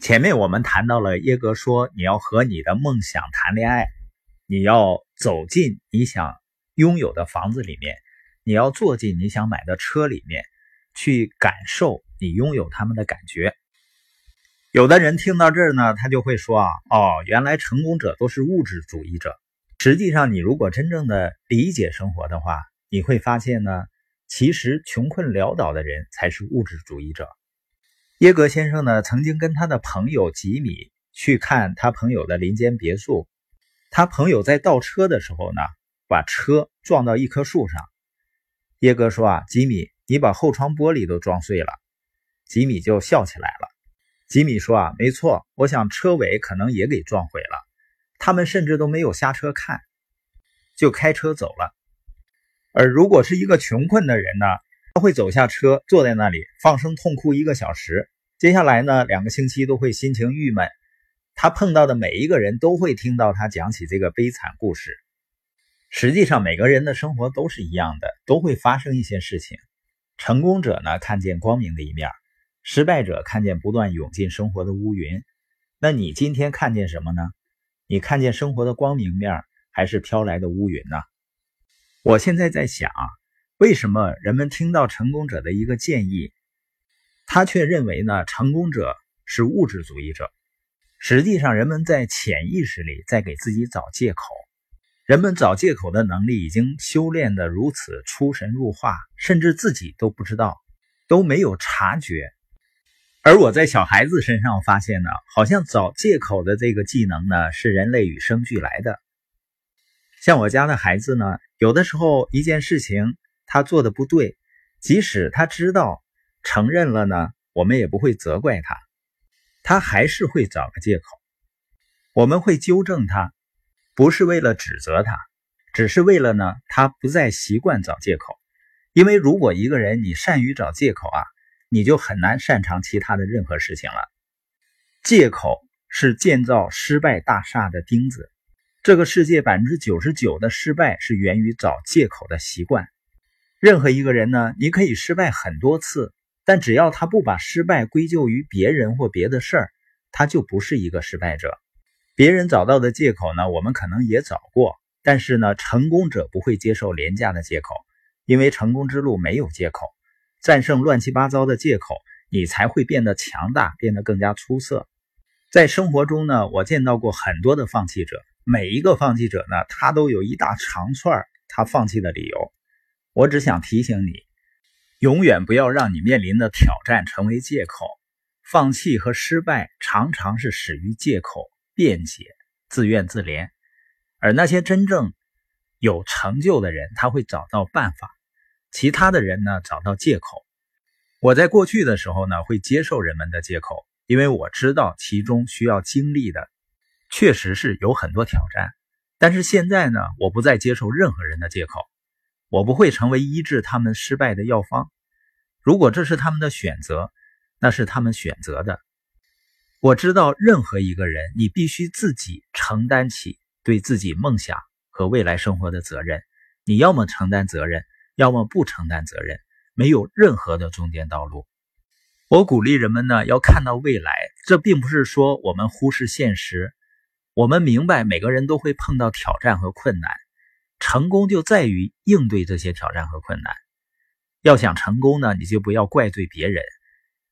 前面我们谈到了耶格说，你要和你的梦想谈恋爱，你要走进你想拥有的房子里面，你要坐进你想买的车里面，去感受你拥有他们的感觉。有的人听到这儿呢，他就会说啊，哦，原来成功者都是物质主义者。实际上，你如果真正的理解生活的话，你会发现呢，其实穷困潦倒的人才是物质主义者。耶格先生呢，曾经跟他的朋友吉米去看他朋友的林间别墅。他朋友在倒车的时候呢，把车撞到一棵树上。耶格说：“啊，吉米，你把后窗玻璃都撞碎了。”吉米就笑起来了。吉米说：“啊，没错，我想车尾可能也给撞毁了。他们甚至都没有下车看，就开车走了。而如果是一个穷困的人呢？”他会走下车，坐在那里放声痛哭一个小时。接下来呢，两个星期都会心情郁闷。他碰到的每一个人都会听到他讲起这个悲惨故事。实际上，每个人的生活都是一样的，都会发生一些事情。成功者呢，看见光明的一面；失败者看见不断涌进生活的乌云。那你今天看见什么呢？你看见生活的光明面，还是飘来的乌云呢？我现在在想。为什么人们听到成功者的一个建议，他却认为呢？成功者是物质主义者。实际上，人们在潜意识里在给自己找借口。人们找借口的能力已经修炼的如此出神入化，甚至自己都不知道，都没有察觉。而我在小孩子身上发现呢，好像找借口的这个技能呢，是人类与生俱来的。像我家的孩子呢，有的时候一件事情。他做的不对，即使他知道、承认了呢，我们也不会责怪他，他还是会找个借口。我们会纠正他，不是为了指责他，只是为了呢，他不再习惯找借口。因为如果一个人你善于找借口啊，你就很难擅长其他的任何事情了。借口是建造失败大厦的钉子，这个世界百分之九十九的失败是源于找借口的习惯。任何一个人呢，你可以失败很多次，但只要他不把失败归咎于别人或别的事儿，他就不是一个失败者。别人找到的借口呢，我们可能也找过，但是呢，成功者不会接受廉价的借口，因为成功之路没有借口。战胜乱七八糟的借口，你才会变得强大，变得更加出色。在生活中呢，我见到过很多的放弃者，每一个放弃者呢，他都有一大长串他放弃的理由。我只想提醒你，永远不要让你面临的挑战成为借口。放弃和失败常常是始于借口、辩解、自怨自怜，而那些真正有成就的人，他会找到办法；其他的人呢，找到借口。我在过去的时候呢，会接受人们的借口，因为我知道其中需要经历的确实是有很多挑战。但是现在呢，我不再接受任何人的借口。我不会成为医治他们失败的药方。如果这是他们的选择，那是他们选择的。我知道，任何一个人，你必须自己承担起对自己梦想和未来生活的责任。你要么承担责任，要么不承担责任，没有任何的中间道路。我鼓励人们呢，要看到未来。这并不是说我们忽视现实。我们明白，每个人都会碰到挑战和困难。成功就在于应对这些挑战和困难。要想成功呢，你就不要怪罪别人，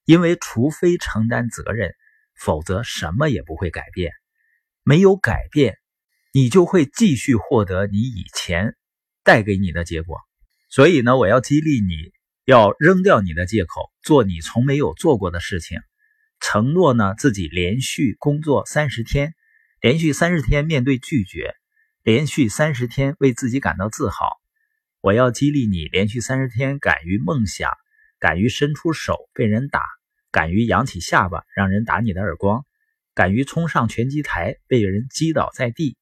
因为除非承担责任，否则什么也不会改变。没有改变，你就会继续获得你以前带给你的结果。所以呢，我要激励你，要扔掉你的借口，做你从没有做过的事情。承诺呢，自己连续工作三十天，连续三十天面对拒绝。连续三十天为自己感到自豪，我要激励你连续三十天敢于梦想，敢于伸出手被人打，敢于扬起下巴让人打你的耳光，敢于冲上拳击台被人击倒在地。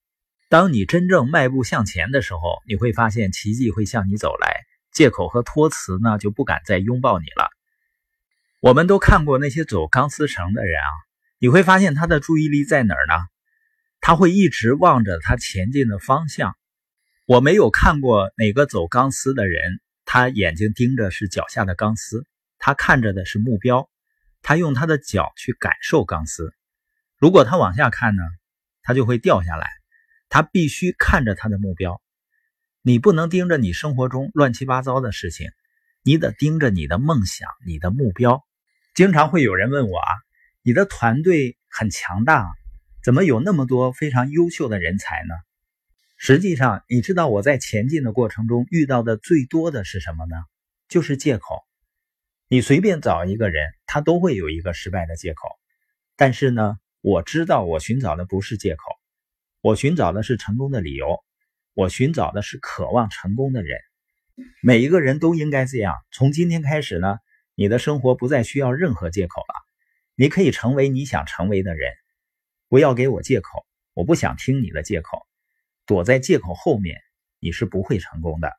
当你真正迈步向前的时候，你会发现奇迹会向你走来，借口和托词呢就不敢再拥抱你了。我们都看过那些走钢丝绳的人啊，你会发现他的注意力在哪儿呢？他会一直望着他前进的方向。我没有看过哪个走钢丝的人，他眼睛盯着是脚下的钢丝，他看着的是目标。他用他的脚去感受钢丝。如果他往下看呢，他就会掉下来。他必须看着他的目标。你不能盯着你生活中乱七八糟的事情，你得盯着你的梦想、你的目标。经常会有人问我啊，你的团队很强大，怎么有那么多非常优秀的人才呢？实际上，你知道我在前进的过程中遇到的最多的是什么呢？就是借口。你随便找一个人，他都会有一个失败的借口。但是呢，我知道我寻找的不是借口，我寻找的是成功的理由，我寻找的是渴望成功的人。每一个人都应该这样。从今天开始呢，你的生活不再需要任何借口了，你可以成为你想成为的人。不要给我借口，我不想听你的借口。躲在借口后面，你是不会成功的。